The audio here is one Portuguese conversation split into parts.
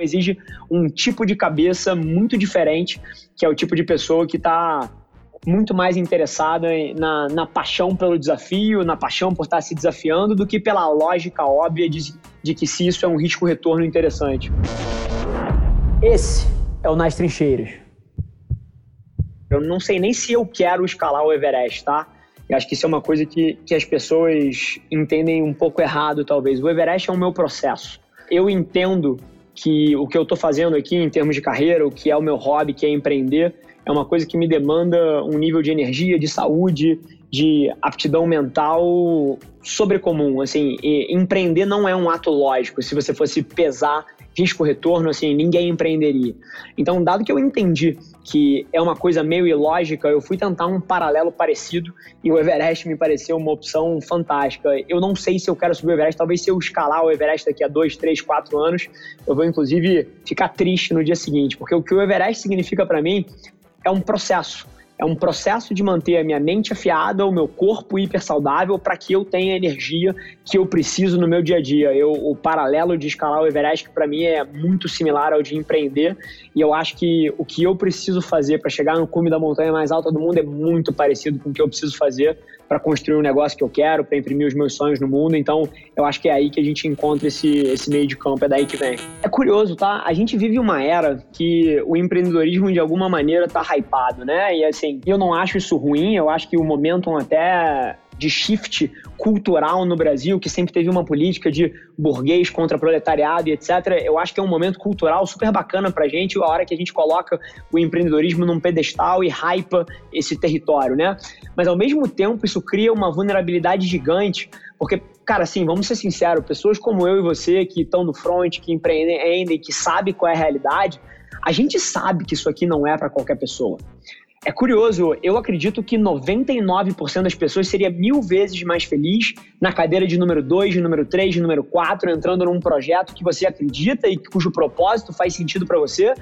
exige um tipo de cabeça muito diferente, que é o tipo de pessoa que está muito mais interessada na, na paixão pelo desafio, na paixão por estar se desafiando, do que pela lógica óbvia de, de que se isso é um risco-retorno interessante. Esse é o Nas Trincheiras. Eu não sei nem se eu quero escalar o Everest, tá? Eu acho que isso é uma coisa que, que as pessoas entendem um pouco errado, talvez. O Everest é o meu processo. Eu entendo que o que eu estou fazendo aqui em termos de carreira, o que é o meu hobby, que é empreender, é uma coisa que me demanda um nível de energia, de saúde, de aptidão mental sobrecomum. Assim, empreender não é um ato lógico. Se você fosse pesar risco-retorno, assim, ninguém empreenderia. Então, dado que eu entendi que é uma coisa meio ilógica, eu fui tentar um paralelo parecido e o Everest me pareceu uma opção fantástica. Eu não sei se eu quero subir o Everest, talvez se eu escalar o Everest daqui a dois, três, quatro anos, eu vou inclusive ficar triste no dia seguinte, porque o que o Everest significa para mim é um processo é um processo de manter a minha mente afiada, o meu corpo hiper saudável para que eu tenha a energia que eu preciso no meu dia a dia. Eu, o paralelo de escalar o Everest para mim é muito similar ao de empreender e eu acho que o que eu preciso fazer para chegar no cume da montanha mais alta do mundo é muito parecido com o que eu preciso fazer para construir um negócio que eu quero, para imprimir os meus sonhos no mundo. Então, eu acho que é aí que a gente encontra esse, esse meio de campo, é daí que vem. É curioso, tá? A gente vive uma era que o empreendedorismo, de alguma maneira, tá hypado, né? E assim, eu não acho isso ruim, eu acho que o momentum até de shift cultural no Brasil, que sempre teve uma política de burguês contra proletariado e etc. Eu acho que é um momento cultural super bacana pra gente, a hora que a gente coloca o empreendedorismo num pedestal e hypa esse território, né? Mas ao mesmo tempo isso cria uma vulnerabilidade gigante, porque, cara, assim, vamos ser sinceros, pessoas como eu e você que estão no front, que empreendem, que sabem qual é a realidade, a gente sabe que isso aqui não é para qualquer pessoa. É curioso, eu acredito que 99% das pessoas seria mil vezes mais feliz na cadeira de número 2, de número 3, de número 4, entrando num projeto que você acredita e cujo propósito faz sentido para você,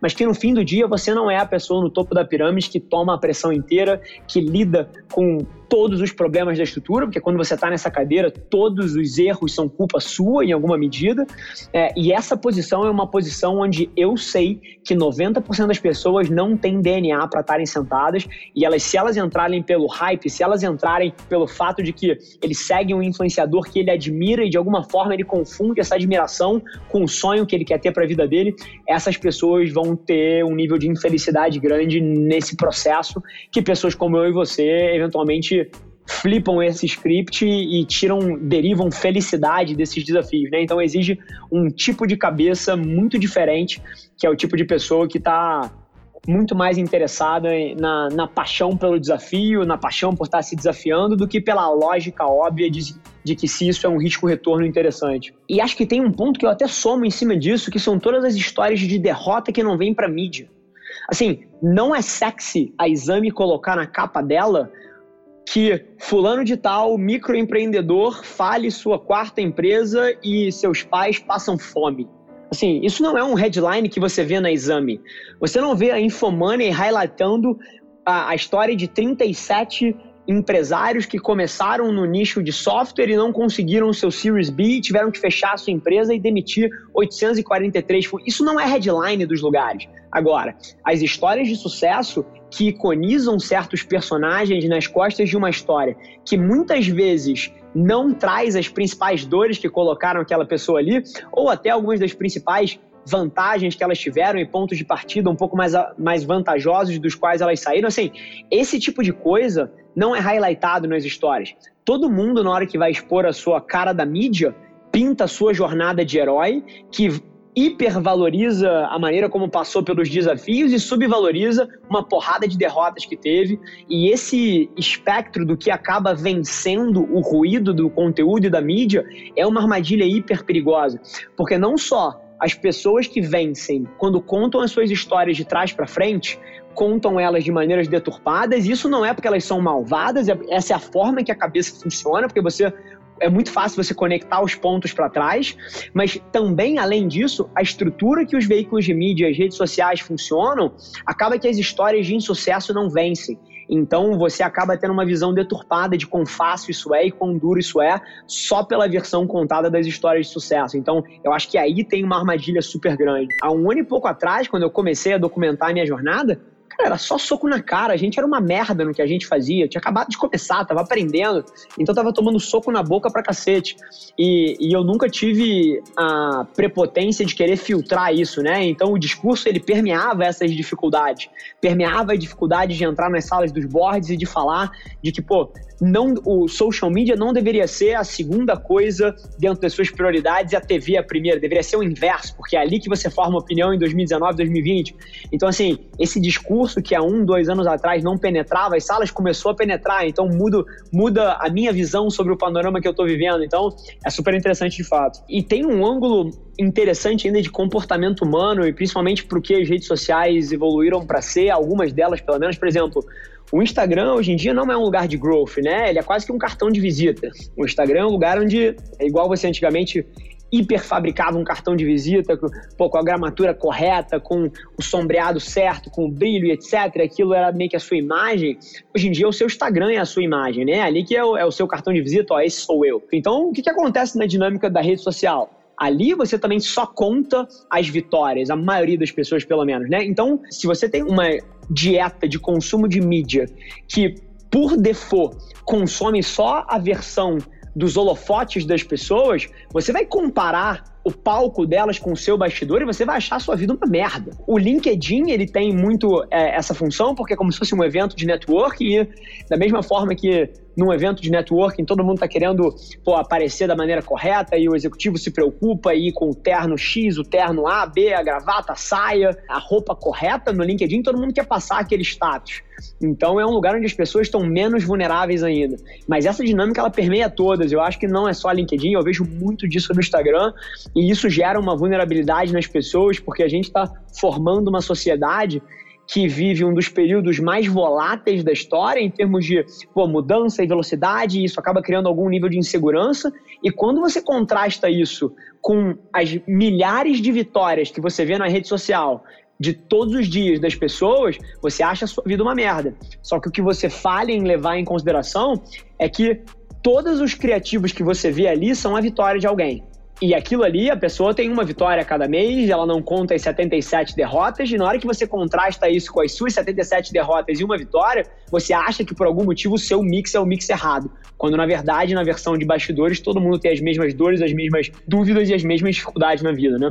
mas que no fim do dia você não é a pessoa no topo da pirâmide que toma a pressão inteira, que lida com todos os problemas da estrutura, porque quando você está nessa cadeira, todos os erros são culpa sua em alguma medida. É, e essa posição é uma posição onde eu sei que 90% das pessoas não têm DNA para estarem sentadas e elas, se elas entrarem pelo hype, se elas entrarem pelo fato de que ele segue um influenciador que ele admira e de alguma forma ele confunde essa admiração com o sonho que ele quer ter para a vida dele, essas pessoas vão ter um nível de infelicidade grande nesse processo que pessoas como eu e você eventualmente flipam esse script e tiram, derivam felicidade desses desafios, né? Então exige um tipo de cabeça muito diferente, que é o tipo de pessoa que está muito mais interessada na, na paixão pelo desafio, na paixão por estar se desafiando, do que pela lógica óbvia de, de que se isso é um risco-retorno interessante. E acho que tem um ponto que eu até somo em cima disso, que são todas as histórias de derrota que não vêm para mídia. Assim, não é sexy a exame colocar na capa dela que fulano de tal, microempreendedor, fale sua quarta empresa e seus pais passam fome. Assim, isso não é um headline que você vê na exame. Você não vê a Infomoney highlightando a, a história de 37 empresários que começaram no nicho de software e não conseguiram seu Series B, tiveram que fechar a sua empresa e demitir 843. Isso não é headline dos lugares. Agora, as histórias de sucesso que iconizam certos personagens nas costas de uma história que muitas vezes não traz as principais dores que colocaram aquela pessoa ali, ou até algumas das principais vantagens que elas tiveram e pontos de partida um pouco mais, mais vantajosos dos quais elas saíram. Assim, esse tipo de coisa não é highlightado nas histórias. Todo mundo, na hora que vai expor a sua cara da mídia, pinta a sua jornada de herói, que hipervaloriza a maneira como passou pelos desafios e subvaloriza uma porrada de derrotas que teve. E esse espectro do que acaba vencendo o ruído do conteúdo e da mídia é uma armadilha hiper perigosa. Porque não só as pessoas que vencem, quando contam as suas histórias de trás para frente, contam elas de maneiras deturpadas. Isso não é porque elas são malvadas, é, essa é a forma que a cabeça funciona, porque você é muito fácil você conectar os pontos para trás, mas também, além disso, a estrutura que os veículos de mídia, as redes sociais funcionam, acaba que as histórias de insucesso não vencem. Então você acaba tendo uma visão deturpada de quão fácil isso é e quão duro isso é, só pela versão contada das histórias de sucesso. Então eu acho que aí tem uma armadilha super grande. Há um ano e pouco atrás, quando eu comecei a documentar a minha jornada, Cara, era só soco na cara. A gente era uma merda no que a gente fazia. Eu tinha acabado de começar, tava aprendendo. Então tava tomando soco na boca pra cacete. E, e eu nunca tive a prepotência de querer filtrar isso, né? Então o discurso ele permeava essas dificuldades. Permeava a dificuldade de entrar nas salas dos boards e de falar de que, pô, não, o social media não deveria ser a segunda coisa dentro das suas prioridades e a TV a primeira, deveria ser o inverso, porque é ali que você forma opinião em 2019, 2020. Então, assim, esse discurso que há um, dois anos atrás não penetrava, as salas começou a penetrar, então muda, muda a minha visão sobre o panorama que eu estou vivendo. Então, é super interessante de fato. E tem um ângulo interessante ainda de comportamento humano e principalmente porque as redes sociais evoluíram para ser, algumas delas pelo menos, por exemplo, o Instagram hoje em dia não é um lugar de growth, né? Ele é quase que um cartão de visita. O Instagram é um lugar onde é igual você antigamente hiperfabricava um cartão de visita pô, com a gramatura correta, com o sombreado certo, com o brilho, etc. Aquilo era meio que a sua imagem. Hoje em dia, o seu Instagram é a sua imagem, né? Ali que é o, é o seu cartão de visita, ó, esse sou eu. Então, o que, que acontece na dinâmica da rede social? Ali você também só conta as vitórias, a maioria das pessoas, pelo menos, né? Então, se você tem uma dieta de consumo de mídia que, por default, consome só a versão dos holofotes das pessoas, você vai comparar o palco delas com o seu bastidor e você vai achar a sua vida uma merda. O LinkedIn, ele tem muito é, essa função, porque é como se fosse um evento de networking e da mesma forma que num evento de networking, todo mundo está querendo pô, aparecer da maneira correta e o executivo se preocupa aí com o terno X, o terno A, B, a gravata, a saia, a roupa correta no LinkedIn, todo mundo quer passar aquele status. Então é um lugar onde as pessoas estão menos vulneráveis ainda. Mas essa dinâmica ela permeia todas. Eu acho que não é só LinkedIn, eu vejo muito disso no Instagram e isso gera uma vulnerabilidade nas pessoas porque a gente está formando uma sociedade que vive um dos períodos mais voláteis da história em termos de pô, mudança e velocidade, e isso acaba criando algum nível de insegurança. E quando você contrasta isso com as milhares de vitórias que você vê na rede social de todos os dias das pessoas, você acha a sua vida uma merda. Só que o que você falha em levar em consideração é que todos os criativos que você vê ali são a vitória de alguém. E aquilo ali, a pessoa tem uma vitória a cada mês, ela não conta as 77 derrotas, e na hora que você contrasta isso com as suas 77 derrotas e uma vitória, você acha que por algum motivo o seu mix é o mix errado. Quando na verdade, na versão de bastidores, todo mundo tem as mesmas dores, as mesmas dúvidas e as mesmas dificuldades na vida, né?